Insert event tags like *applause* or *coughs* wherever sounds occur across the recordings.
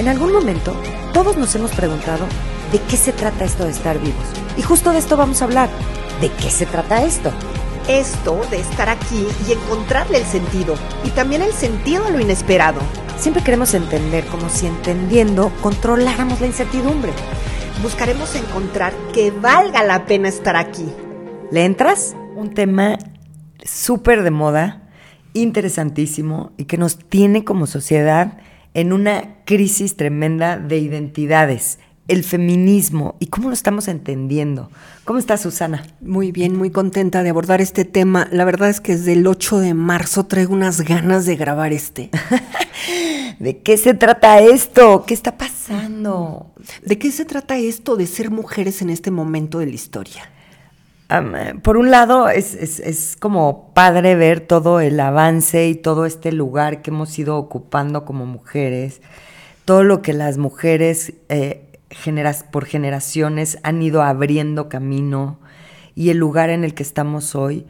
En algún momento, todos nos hemos preguntado de qué se trata esto de estar vivos. Y justo de esto vamos a hablar. ¿De qué se trata esto? Esto de estar aquí y encontrarle el sentido. Y también el sentido a lo inesperado. Siempre queremos entender como si entendiendo controláramos la incertidumbre. Buscaremos encontrar que valga la pena estar aquí. ¿Le entras? Un tema súper de moda, interesantísimo y que nos tiene como sociedad en una crisis tremenda de identidades, el feminismo y cómo lo estamos entendiendo. ¿Cómo está Susana? Muy bien, muy contenta de abordar este tema. La verdad es que desde el 8 de marzo traigo unas ganas de grabar este. *laughs* ¿De qué se trata esto? ¿Qué está pasando? ¿De qué se trata esto de ser mujeres en este momento de la historia? Por un lado, es, como padre ver todo el avance y todo este lugar que hemos ido ocupando como mujeres, todo lo que las mujeres eh, por generaciones han ido abriendo camino y el lugar en el que estamos hoy.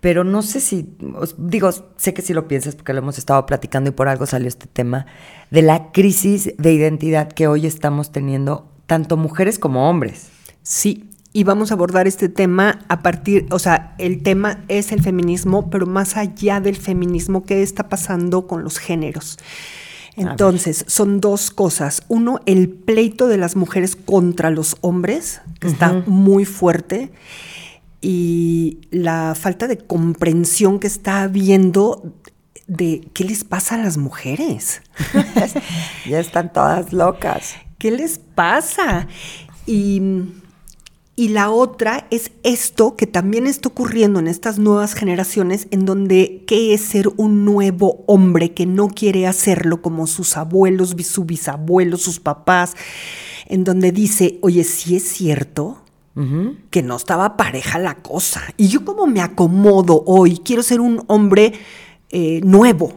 Pero no sé si, digo, sé que sí lo piensas porque lo hemos estado platicando y por algo salió este tema, de la crisis de identidad que hoy estamos teniendo, tanto mujeres como hombres. Sí, y vamos a abordar este tema a partir, o sea, el tema es el feminismo, pero más allá del feminismo, ¿qué está pasando con los géneros? Entonces, son dos cosas. Uno, el pleito de las mujeres contra los hombres, que está muy fuerte, y la falta de comprensión que está habiendo de qué les pasa a las mujeres. *laughs* ya están todas locas. ¿Qué les pasa? Y y la otra es esto que también está ocurriendo en estas nuevas generaciones, en donde qué es ser un nuevo hombre que no quiere hacerlo como sus abuelos, sus bisabuelos, sus papás, en donde dice, oye, sí es cierto, que no estaba pareja la cosa. Y yo como me acomodo hoy, quiero ser un hombre eh, nuevo,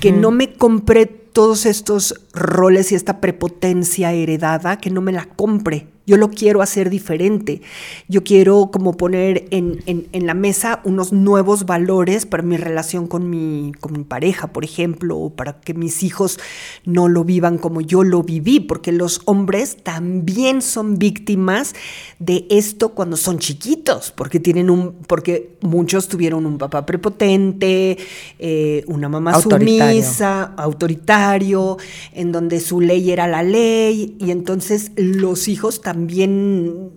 que no me compre todos estos roles y esta prepotencia heredada, que no me la compre, yo lo quiero hacer diferente. Yo quiero como poner en, la mesa unos nuevos valores para mi relación con mi, con mi pareja, por ejemplo, o para que mis hijos no lo vivan como yo lo viví, porque los hombres también son víctimas de esto cuando son chiquitos, porque tienen un, porque muchos tuvieron un papá prepotente, eh, una mamá sumisa, autoritario, en donde su ley era la ley, y entonces los hijos también también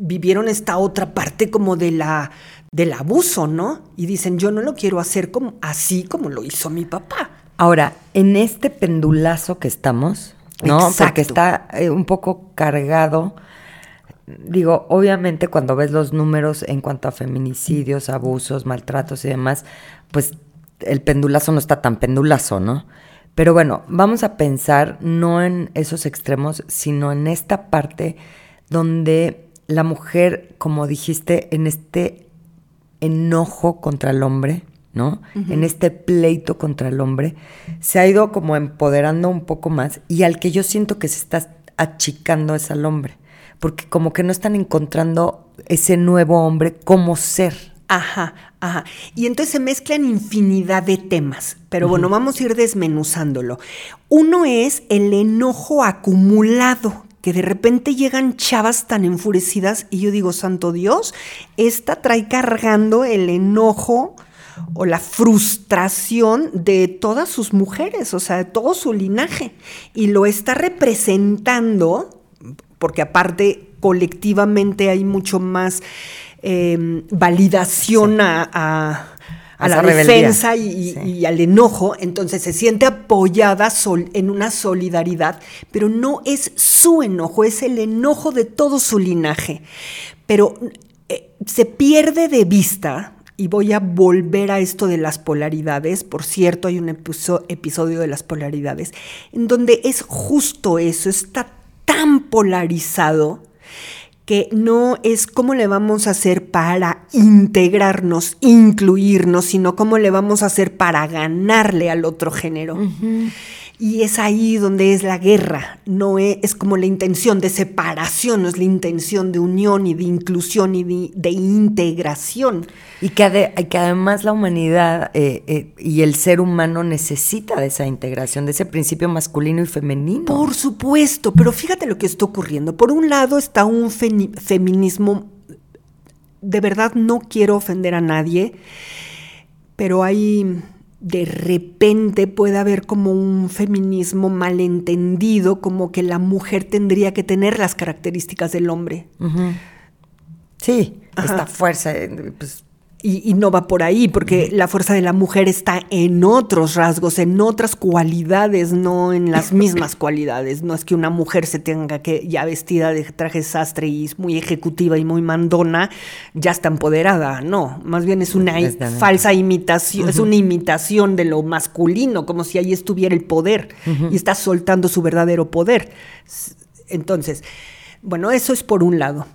vivieron esta otra parte como de la del abuso, ¿no? Y dicen, yo no lo quiero hacer como así como lo hizo mi papá. Ahora, en este pendulazo que estamos, ¿no? Porque está eh, un poco cargado. Digo, obviamente cuando ves los números en cuanto a feminicidios, abusos, maltratos y demás, pues el pendulazo no está tan pendulazo, ¿no? Pero bueno, vamos a pensar no en esos extremos, sino en esta parte donde la mujer, como dijiste, en este enojo contra el hombre, ¿no? En este pleito contra el hombre, se ha ido como empoderando un poco más y al que yo siento que se está achicando es al hombre, porque como que no están encontrando ese nuevo hombre como ser. Ajá, ajá. Y entonces se mezclan infinidad de temas, pero bueno, vamos a ir desmenuzándolo. Uno es el enojo acumulado que de repente llegan chavas tan enfurecidas y yo digo, santo Dios, esta trae cargando el enojo o la frustración de todas sus mujeres, o sea, de todo su linaje, y lo está representando, porque aparte colectivamente hay mucho más em, validación a a la defensa y, al enojo, entonces se siente apoyada en una solidaridad, pero no es su enojo, es el enojo de todo su linaje. Pero eh, se pierde de vista, y voy a volver a esto de las polaridades, por cierto, hay un episodio de las polaridades, en donde es justo eso, está tan polarizado que no es cómo le vamos a hacer para integrarnos, incluirnos, sino cómo le vamos a hacer para ganarle al otro género. Y es ahí donde es la guerra, no es, como la intención de separación, no es la intención de unión y de inclusión y de, integración. Y que, que, además la humanidad eh, eh, y el ser humano necesita de esa integración, de ese principio masculino y femenino. Por supuesto, pero fíjate lo que está ocurriendo. Por un lado está un feminismo, de verdad no quiero ofender a nadie, pero hay de repente puede haber como un feminismo malentendido, como que la mujer tendría que tener las características del hombre. Sí, esta fuerza, eh, pues y, no va por ahí, porque la fuerza de la mujer está en otros rasgos, en otras cualidades, no en las *coughs* mismas cualidades. No es que una mujer se tenga que, ya vestida de traje sastre y es muy ejecutiva y muy mandona, ya está empoderada. No, más bien es una falsa imitación, es una imitación de lo masculino, como si ahí estuviera el poder y está soltando su verdadero poder. Entonces, bueno, eso es por un lado.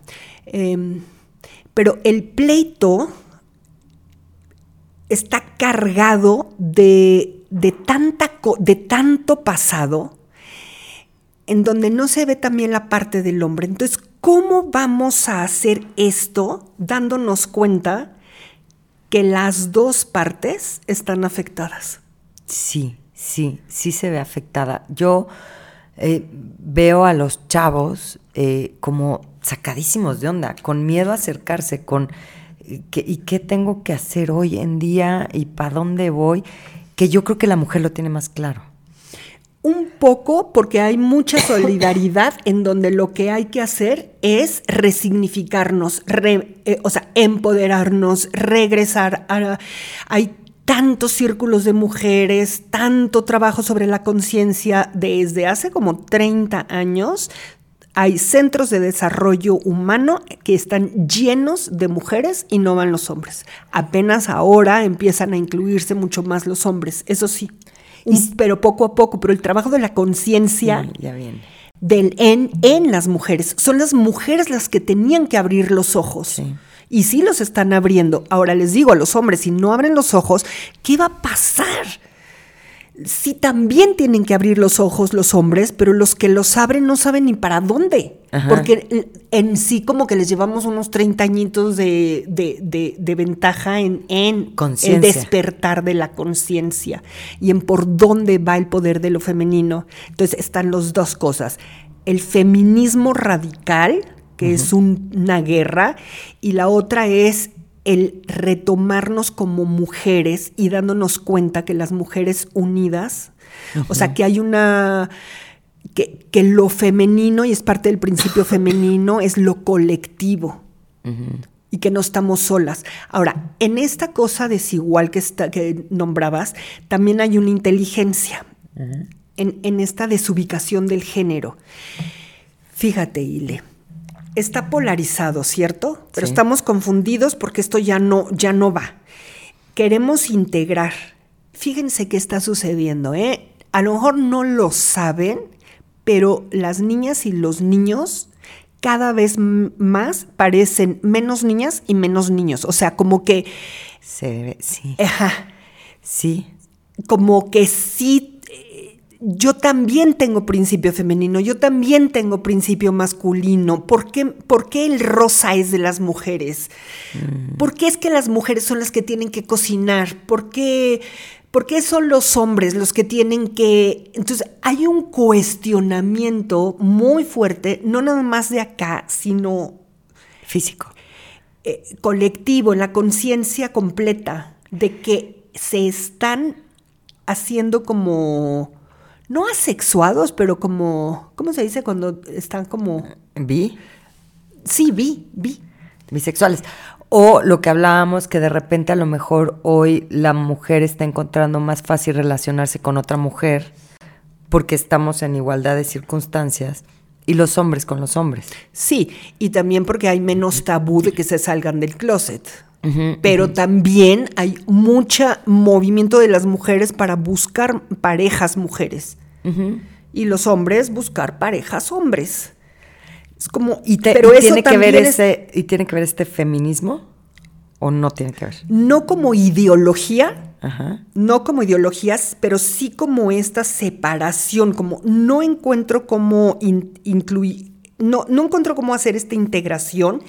Em, pero el pleito está cargado de, tanta, de tanto pasado en donde no se ve también la parte del hombre. Entonces, ¿cómo vamos a hacer esto dándonos cuenta que las dos partes están afectadas? Sí, sí, sí se ve afectada. Yo eh, veo a los chavos eh, como sacadísimos de onda, con miedo a acercarse, con ¿Y qué tengo que hacer hoy en día y para dónde voy? Que yo creo que la mujer lo tiene más claro. Un poco porque hay mucha *laughs* solidaridad en donde lo que hay que hacer es resignificarnos, eh, o sea, empoderarnos, regresar a... Hay tantos círculos de mujeres, tanto trabajo sobre la conciencia desde hace como 30 años hay centros de desarrollo humano que están llenos de mujeres y no van los hombres. Apenas ahora empiezan a incluirse mucho más los hombres, eso sí, pero poco a poco, pero el trabajo de la conciencia del en, en las mujeres, son las mujeres las que tenían que abrir los ojos. Y sí los están abriendo. Ahora les digo a los hombres, si no abren los ojos, ¿qué va a pasar? Sí también tienen que abrir los ojos los hombres, pero los que los abren no saben ni para dónde. Porque en sí como que les llevamos unos 30 añitos de, ventaja en, en el despertar de la conciencia y en por dónde va el poder de lo femenino. Entonces están las dos cosas. El feminismo radical, que es una guerra, y la otra es el retomarnos como mujeres y dándonos cuenta que las mujeres unidas, o sea, que hay una... Que, lo femenino, y es parte del principio *laughs* femenino, es lo colectivo. Y que no estamos solas. Ahora, en esta cosa desigual que, está, que nombrabas, también hay una inteligencia en, en esta desubicación del género. Fíjate, Ile está polarizado, ¿cierto? Pero estamos confundidos porque esto ya no, ya no va. Queremos integrar. Fíjense qué está sucediendo, ¿eh? A lo mejor no lo saben, pero las niñas y los niños cada vez más parecen menos niñas y menos niños. O sea, como que... Se sí. Ajá. Sí. Como que sí yo también tengo principio femenino, yo también tengo principio masculino. ¿Por qué, el rosa es de las mujeres? Mm. ¿Por qué es que las mujeres son las que tienen que cocinar? ¿Por qué, ¿Por qué son los hombres los que tienen que...? Entonces hay un cuestionamiento muy fuerte, no nada más de acá, sino físico, eh, colectivo, en la conciencia completa de que se están haciendo como no asexuados, pero como, ¿cómo se dice cuando están como... ¿Bi? Sí, bi, bi. Bisexuales. O lo que hablábamos, que de repente a lo mejor hoy la mujer está encontrando más fácil relacionarse con otra mujer porque estamos en igualdad de circunstancias y los hombres con los hombres. Sí, y también porque hay menos tabú de que se salgan del closet pero también hay mucho movimiento de las mujeres para buscar parejas mujeres. Y los hombres buscar parejas hombres. Es como, y pero tiene que ver ese, ¿Y tiene que ver este feminismo? ¿O no tiene que ver? No como ideología, no como ideologías, pero sí como esta separación, como no encuentro cómo incluir, no, no encuentro cómo hacer esta integración.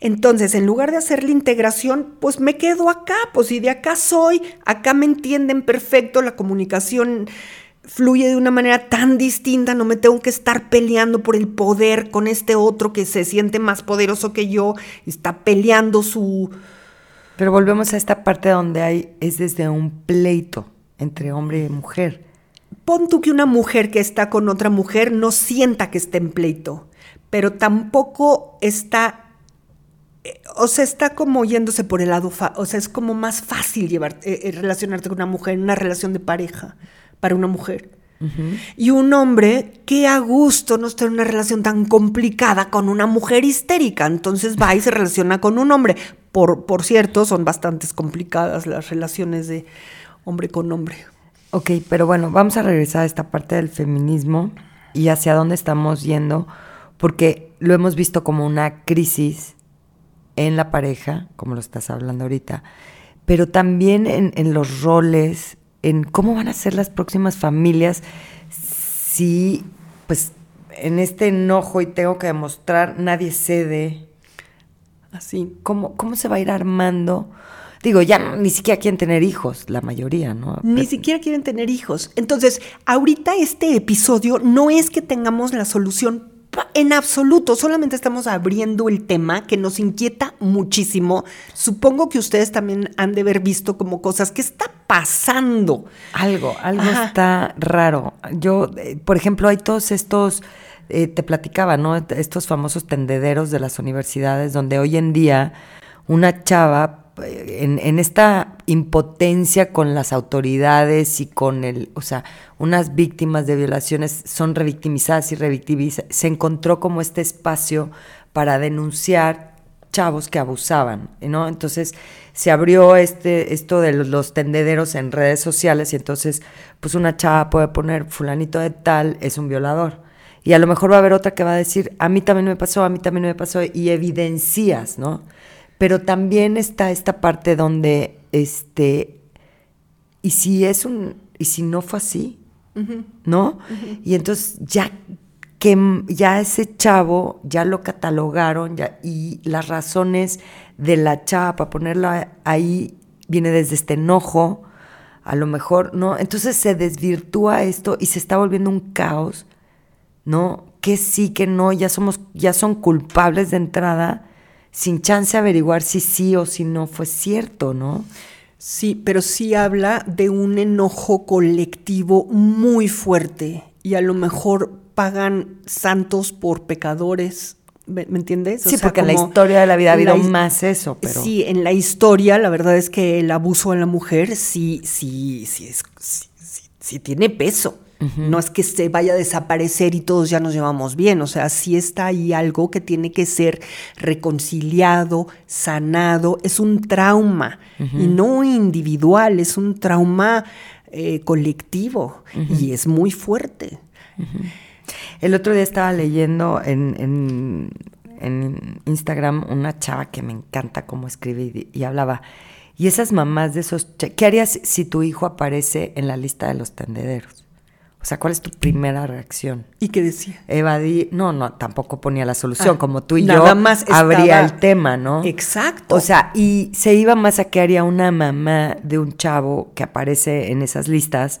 Entonces, en lugar de hacer la integración, pues me quedo acá, pues si de acá soy, acá me entienden perfecto, la comunicación fluye de una manera tan distinta, no me tengo que estar peleando por el poder con este otro que se siente más poderoso que yo, está peleando su... Pero volvemos a esta parte donde hay, es desde un pleito entre hombre y mujer. Pon tú que una mujer que está con otra mujer no sienta que está en pleito, pero tampoco está, eh, o sea, está como yéndose por el lado, o sea, es como más fácil llevar, eh, eh, relacionarte con una mujer en una relación de pareja para una mujer. Y un hombre que a gusto no está en una relación tan complicada con una mujer histérica. Entonces va y se relaciona con un hombre. Por, por cierto, son bastante complicadas las relaciones de hombre con hombre. Ok, pero bueno, vamos a regresar a esta parte del feminismo y hacia dónde estamos yendo, porque lo hemos visto como una crisis en la pareja, como lo estás hablando ahorita, pero también en, en los roles en cómo van a ser las próximas familias si, pues, en este enojo y tengo que demostrar, nadie cede. Así, ¿cómo, cómo se va a ir armando? Digo, ya ni siquiera quieren tener hijos, la mayoría, ¿no? Ni siquiera quieren tener hijos. Entonces, ahorita este episodio no es que tengamos la solución en absoluto, solamente estamos abriendo el tema que nos inquieta muchísimo. Supongo que ustedes también han de haber visto como cosas que está pasando. Algo, algo está raro. Yo, eh, por ejemplo, hay todos estos, eh, te platicaba, ¿no? Estos famosos tendederos de las universidades donde hoy en día una chava en, esta impotencia con las autoridades y con el, o sea, unas víctimas de violaciones son revictimizadas y revictimizadas, se encontró como este espacio para denunciar chavos que abusaban, ¿no? Entonces se abrió este, esto de los, tendederos en redes sociales y entonces pues una chava puede poner fulanito de tal es un violador. Y a lo mejor va a haber otra que va a decir, a mí también me pasó, a mí también me pasó, y evidencias, ¿no? Pero también está esta parte donde, este, y si es un, y si no fue así, ¿no? Y entonces ya que ya ese chavo ya lo catalogaron ya, y las razones de la chava para ponerlo ahí viene desde este enojo, a lo mejor, ¿no? Entonces se desvirtúa esto y se está volviendo un caos, ¿no? Que sí, que no, ya somos, ya son culpables de entrada sin chance de averiguar si sí o si no fue cierto, ¿no? Sí, pero sí habla de un enojo colectivo muy fuerte y a lo mejor pagan santos por pecadores. ¿Me, entiendes? sí, porque en la historia de la vida ha habido más eso, pero... Sí, en la historia la verdad es que el abuso a la mujer sí, sí, sí, es, sí, sí tiene peso. No es que se vaya a desaparecer y todos ya nos llevamos bien, o sea, sí está ahí algo que tiene que ser reconciliado, sanado, es un trauma y no individual, es un trauma eh, colectivo y es muy fuerte. El otro día estaba leyendo en, Instagram una chava que me encanta cómo escribe y hablaba. Y esas mamás de esos... ¿Qué harías si tu hijo aparece en la lista de los tendederos? O sea, ¿cuál es tu primera reacción? ¿Y qué decía? Evadí, no, no, tampoco ponía la solución, ah, como tú y nada yo más abría el tema, ¿no? Exacto. O sea, y se iba más a que haría una mamá de un chavo que aparece en esas listas.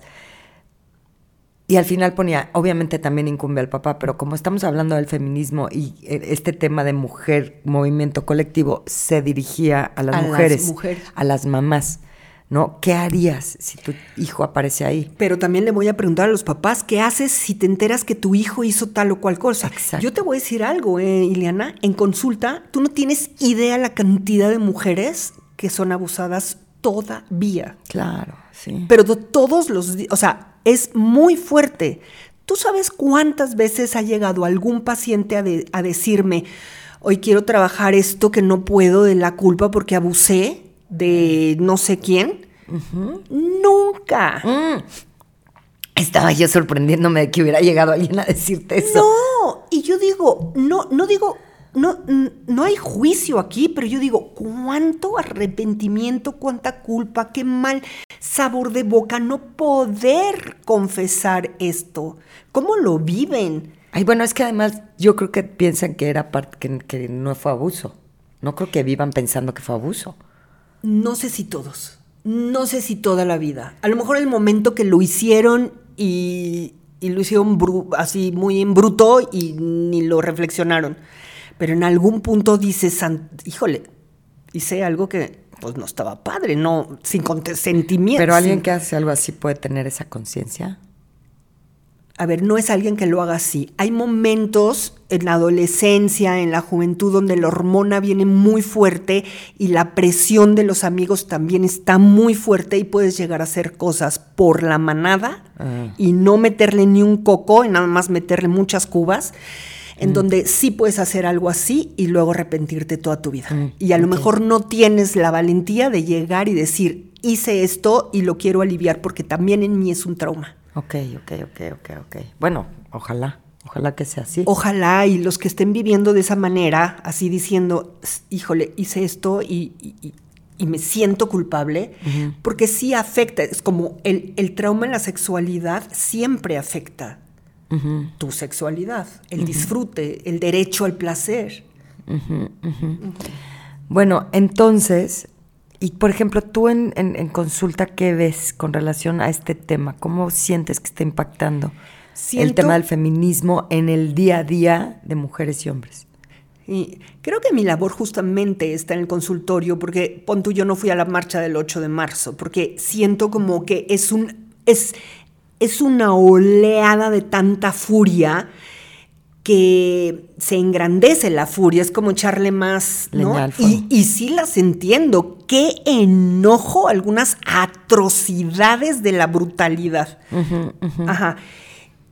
Y al final ponía, obviamente también incumbe al papá, pero como estamos hablando del feminismo y eh, este tema de mujer, movimiento colectivo, se dirigía a las, mujeres, a las mamás. ¿No? ¿Qué harías si tu hijo aparece ahí? Pero también le voy a preguntar a los papás, ¿qué haces si te enteras que tu hijo hizo tal o cual cosa? Yo te voy a decir algo, eh, Ileana, en consulta, tú no tienes idea la cantidad de mujeres que son abusadas todavía. Claro, sí. Pero de todos los días, o sea, es muy fuerte. ¿Tú sabes cuántas veces ha llegado algún paciente a, a decirme, hoy quiero trabajar esto que no puedo de la culpa porque abusé? De no sé quién. Nunca. Mm. Estaba yo sorprendiéndome de que hubiera llegado alguien a decirte eso. No, y yo digo, no, no digo, no, no hay juicio aquí, pero yo digo, ¿cuánto arrepentimiento, cuánta culpa, qué mal sabor de boca no poder confesar esto? ¿Cómo lo viven? Ay, bueno, es que además yo creo que piensan que era parte, que, que no fue abuso. No creo que vivan pensando que fue abuso. No sé si todos. No sé si toda la vida. A lo mejor el momento que lo hicieron y, y lo hicieron así muy en bruto y ni lo reflexionaron. Pero en algún punto dices, híjole, hice algo que pues no estaba padre, no, sin consentimiento. Pero alguien que hace algo así puede tener esa conciencia a ver, no es alguien que lo haga así. Hay momentos en la adolescencia, en la juventud, donde la hormona viene muy fuerte y la presión de los amigos también está muy fuerte y puedes llegar a hacer cosas por la manada ah. y no meterle ni un coco y nada más meterle muchas cubas. En mm. donde sí puedes hacer algo así y luego arrepentirte toda tu vida. Mm, y a lo mejor no tienes la valentía de llegar y decir, hice esto y lo quiero aliviar porque también en mí es un trauma. Ok, ok, ok, ok, ok. Bueno, ojalá, ojalá que sea así. Ojalá y los que estén viviendo de esa manera, así diciendo, híjole, hice esto y, me siento culpable, porque sí afecta, es como el, trauma en la sexualidad siempre afecta tu sexualidad, el disfrute, el derecho al placer. Bueno, entonces, y por ejemplo, tú en, consulta, ¿qué ves con relación a este tema? ¿Cómo sientes que está impactando el tema del feminismo en el día a día de mujeres y hombres? Y creo que mi labor justamente está en el consultorio, porque pon tú, yo no fui a la marcha del 8 de marzo, porque siento como que es, un, es, es una oleada de tanta furia que se engrandece la furia, es como echarle más, ¿no? Y, y, sí las entiendo, qué enojo, algunas atrocidades de la brutalidad. Ajá.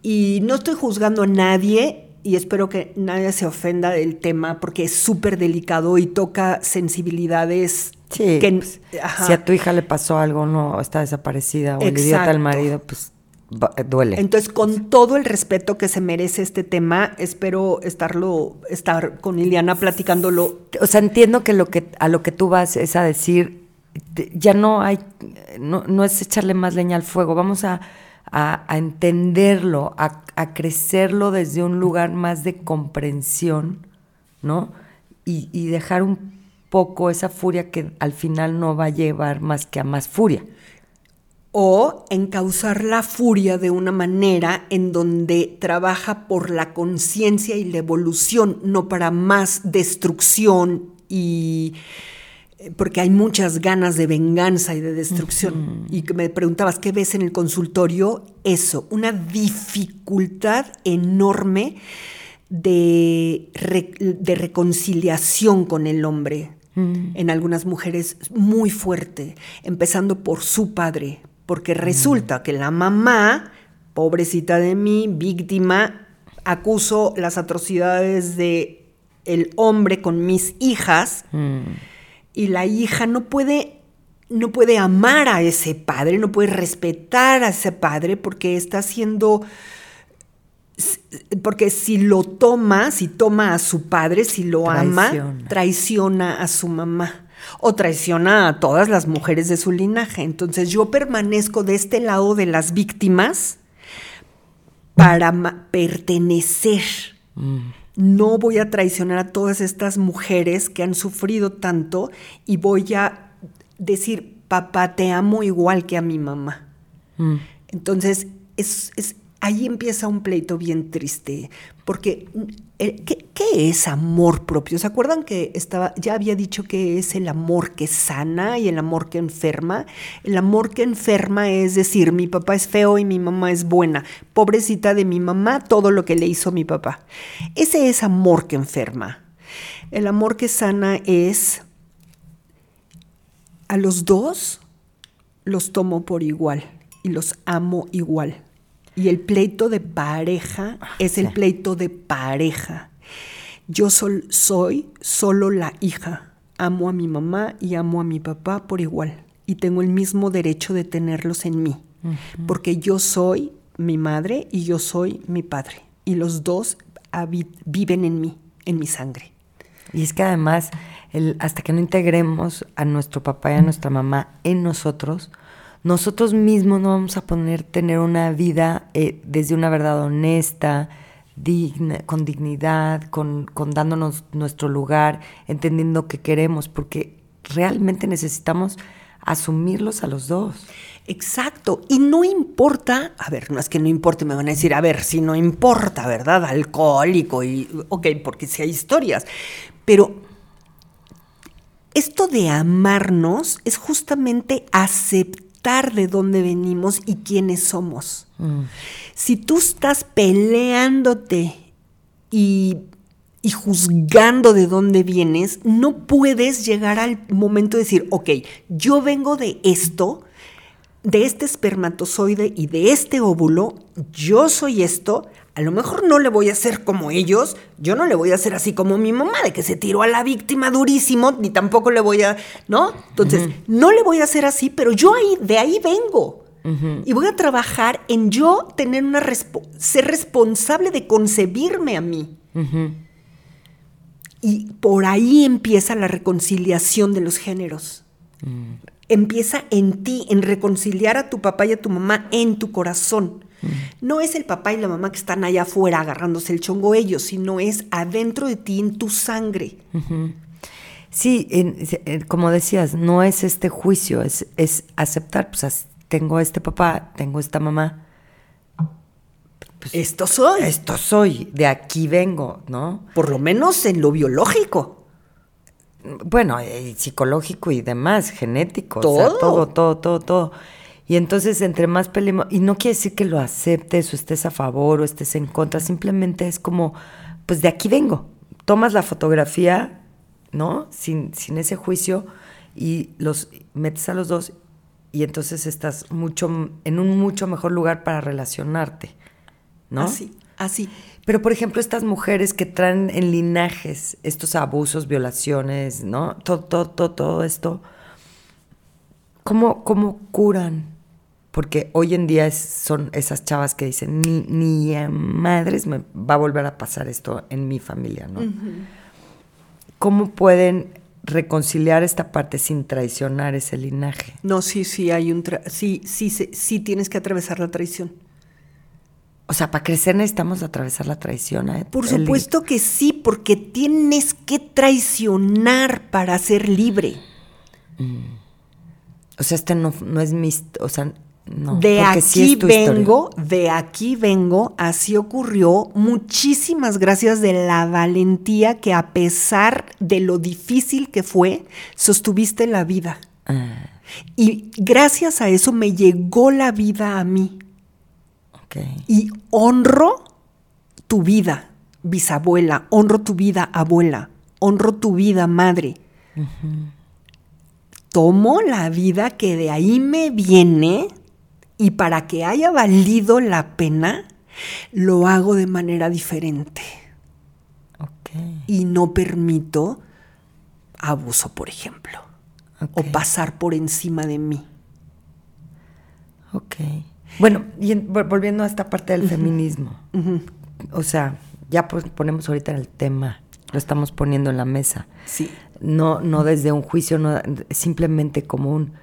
Y no estoy juzgando a nadie y espero que nadie se ofenda del tema porque es súper delicado y toca sensibilidades Sí, que, pues, si a tu hija le pasó algo, no está desaparecida o el idiota del marido, pues duele. Entonces, con todo el respeto que se merece este tema, espero estarlo, estar con Liliana platicándolo. O sea, entiendo que lo que a lo que tú vas es a decir, ya no hay, no, es echarle más leña al fuego, vamos a, entenderlo, a, a, crecerlo desde un lugar más de comprensión, ¿no? Y, y dejar un poco esa furia que al final no va a llevar más que a más furia o encauzar la furia de una manera en donde trabaja por la conciencia y la evolución, no para más destrucción y eh, porque hay muchas ganas de venganza y de destrucción. Y que me preguntabas, ¿qué ves en el consultorio? Eso, una dificultad enorme de, de reconciliación con el hombre. En algunas mujeres muy fuerte, empezando por su padre, porque resulta que la mamá, pobrecita de mí, víctima, acuso las atrocidades de el hombre con mis hijas mm. y la hija no puede no puede amar a ese padre, no puede respetar a ese padre porque está haciendo porque si lo toma, si toma a su padre, si lo ama, traiciona a su mamá o traiciona a todas las mujeres de su linaje. Entonces yo permanezco de este lado de las víctimas para pertenecer. Mm. No voy a traicionar a todas estas mujeres que han sufrido tanto y voy a decir, papá, te amo igual que a mi mamá. Mm. Entonces, es, ahí empieza un pleito bien triste, porque eh, ¿qué, es amor propio? ¿Se acuerdan que estaba, ya había dicho que es el amor que sana y el amor que enferma? El amor que enferma es decir, mi papá es feo y mi mamá es buena. Pobrecita de mi mamá, todo lo que le hizo mi papá. Ese es amor que enferma. El amor que sana es a los dos los tomo por igual y los amo igual. Y el pleito de pareja ah, es el pleito de pareja. Yo soy solo la hija. Amo a mi mamá y amo a mi papá por igual. Y tengo el mismo derecho de tenerlos en mí. Porque yo soy mi madre y yo soy mi padre. Y los dos viven en mí, en mi sangre. Y es que además, el, hasta que no integremos a nuestro papá y a nuestra mamá en nosotros, nosotros mismos no vamos a poder tener una vida eh, desde una verdad honesta, con dignidad, con, con dándonos nuestro lugar, entendiendo que queremos, porque realmente necesitamos asumirlos a los dos. Exacto. Y no importa, a ver, no es que no importe, me van a decir, a ver, si no importa, ¿verdad? Alcohólico y, ok, porque si hay historias. Pero esto de amarnos es justamente aceptar de dónde venimos y quiénes somos. Mm. Si tú estás peleándote y y juzgando de dónde vienes, no puedes llegar al momento de decir, ok, yo vengo de esto, de este espermatozoide y de este óvulo, yo soy esto, a lo mejor no le voy a hacer como ellos, yo no le voy a hacer así como mi mamá, de que se tiró a la víctima durísimo, ni tampoco le voy a, ¿no? Entonces, no le voy a hacer así, pero yo ahí, de ahí vengo. Y voy a trabajar en yo tener una, ser responsable de concebirme a mí. Y por ahí empieza la reconciliación de los géneros. Mm. Empieza en ti, en reconciliar a tu papá y a tu mamá en tu corazón. Mm. No es el papá y la mamá que están allá afuera agarrándose el chongo ellos, sino es adentro de ti, en tu sangre. Sí, como decías, no es este juicio, es, es aceptar, pues tengo este papá, tengo esta mamá, pues, esto soy. Esto soy, de aquí vengo, ¿no? Por lo menos en lo biológico. Bueno, eh, psicológico y demás, genético. ¿Todo? todo, todo, todo, todo. Y entonces, entre más peleemos, y no quiere decir que lo aceptes o estés a favor o estés en contra, simplemente es como, pues de aquí vengo. Tomas la fotografía, ¿no? Sin, sin ese juicio y los metes a los dos y entonces estás mucho, en un mucho mejor lugar para relacionarte. Así, así. Pero, por ejemplo, estas mujeres que traen en linajes estos abusos, violaciones, ¿no? Todo, todo, todo, todo esto, ¿cómo, ¿cómo curan? Porque hoy en día son esas chavas que dicen, ni, ni a madres me va a volver a pasar esto en mi familia, ¿no? ¿Cómo pueden reconciliar esta parte sin traicionar ese linaje? No, sí, sí, hay un... sí, sí, sí, sí, tienes que atravesar la traición. O sea, para crecer necesitamos atravesar la traición. ¿eh? Por supuesto que sí, porque tienes que traicionar para ser libre. Mm. O sea, este no, es mi... O sea, no. De aquí vengo, de aquí vengo, así ocurrió. Muchísimas gracias de la valentía que a pesar de lo difícil que fue, sostuviste la vida. Ah. Y gracias a eso me llegó la vida a mí. Y honro tu vida, bisabuela, honro tu vida, abuela, honro tu vida, madre. Tomo la vida que de ahí me viene y para que haya valido la pena, lo hago de manera diferente. Y no permito abuso, por ejemplo, o pasar por encima de mí. Ok. Bueno, y volviendo a esta parte del feminismo, o sea, ya ponemos ahorita el tema, lo estamos poniendo en la mesa. Sí. No, no desde un juicio, no, simplemente como un,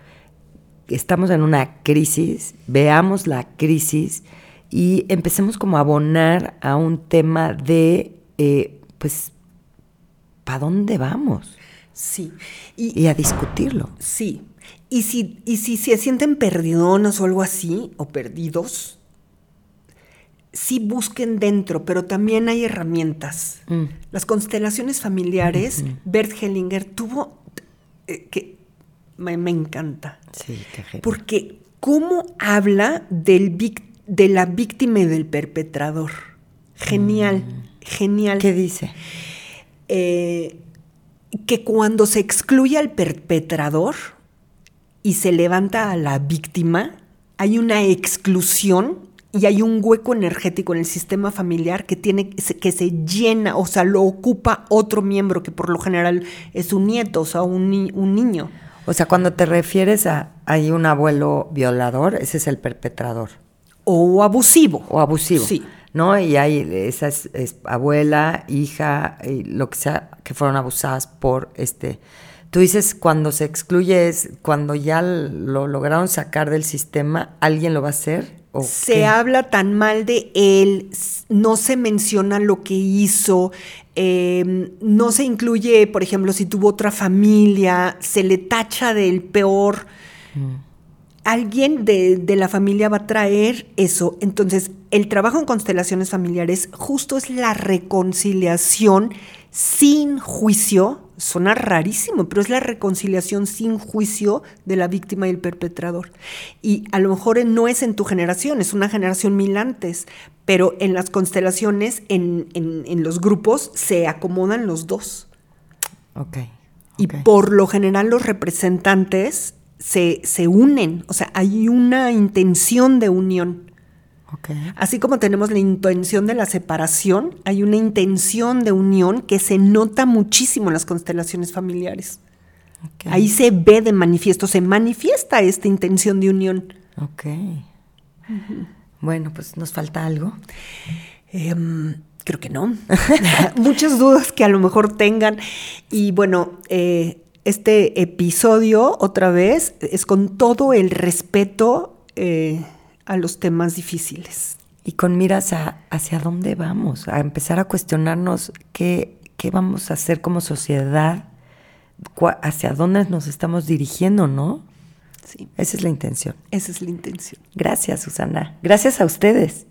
estamos en una crisis, veamos la crisis y empecemos como a abonar a un tema de, eh, pues, ¿para dónde vamos? Sí. y a discutirlo. Sí, y si, y si se sienten perdidonas o algo así, o perdidos, sí busquen dentro, pero también hay herramientas. Mm. Las constelaciones familiares, Bert Hellinger tuvo, eh, que me, encanta. Sí, qué genial. Porque cómo habla del de la víctima y del perpetrador. Genial, mm. genial. ¿Qué dice? Eh, que cuando se excluye al perpetrador, y se levanta a la víctima, hay una exclusión y hay un hueco energético en el sistema familiar que tiene que se llena, o sea, lo ocupa otro miembro que por lo general es un nieto, o sea, un, un niño. O sea, cuando te refieres a hay un abuelo violador, ese es el perpetrador. O abusivo. O abusivo. Sí. ¿no? Y hay esa es, abuela, hija, y lo que sea, que fueron abusadas por este. Tú dices cuando se excluye es cuando ya lo lograron sacar del sistema, alguien lo va a hacer. Se habla tan mal de él, no se menciona lo que hizo, em, no se incluye, por ejemplo, si tuvo otra familia, se le tacha del peor. Mm alguien de, la familia va a traer eso. Entonces, el trabajo en constelaciones familiares justo es la reconciliación sin juicio. Suena rarísimo, pero es la reconciliación sin juicio de la víctima y el perpetrador. Y a lo mejor no es en tu generación, es una generación mil antes, pero en las constelaciones, en, los grupos, se acomodan los dos. Ok. Y por lo general los representantes se, unen, o sea, hay una intención de unión. Así como tenemos la intención de la separación, hay una intención de unión que se nota muchísimo en las constelaciones familiares. Ahí se ve de manifiesto, se manifiesta esta intención de unión. Ok. Bueno, pues nos falta algo. Em, creo que no. *laughs* Muchas dudas que a lo mejor tengan. Y bueno, eh, este episodio, otra vez, es con todo el respeto eh, a los temas difíciles. Y con miras a hacia dónde vamos, a empezar a cuestionarnos qué, qué vamos a hacer como sociedad, hacia dónde nos estamos dirigiendo, ¿no? Sí. Esa es la intención. Esa es la intención. Gracias, Susana. Gracias a ustedes.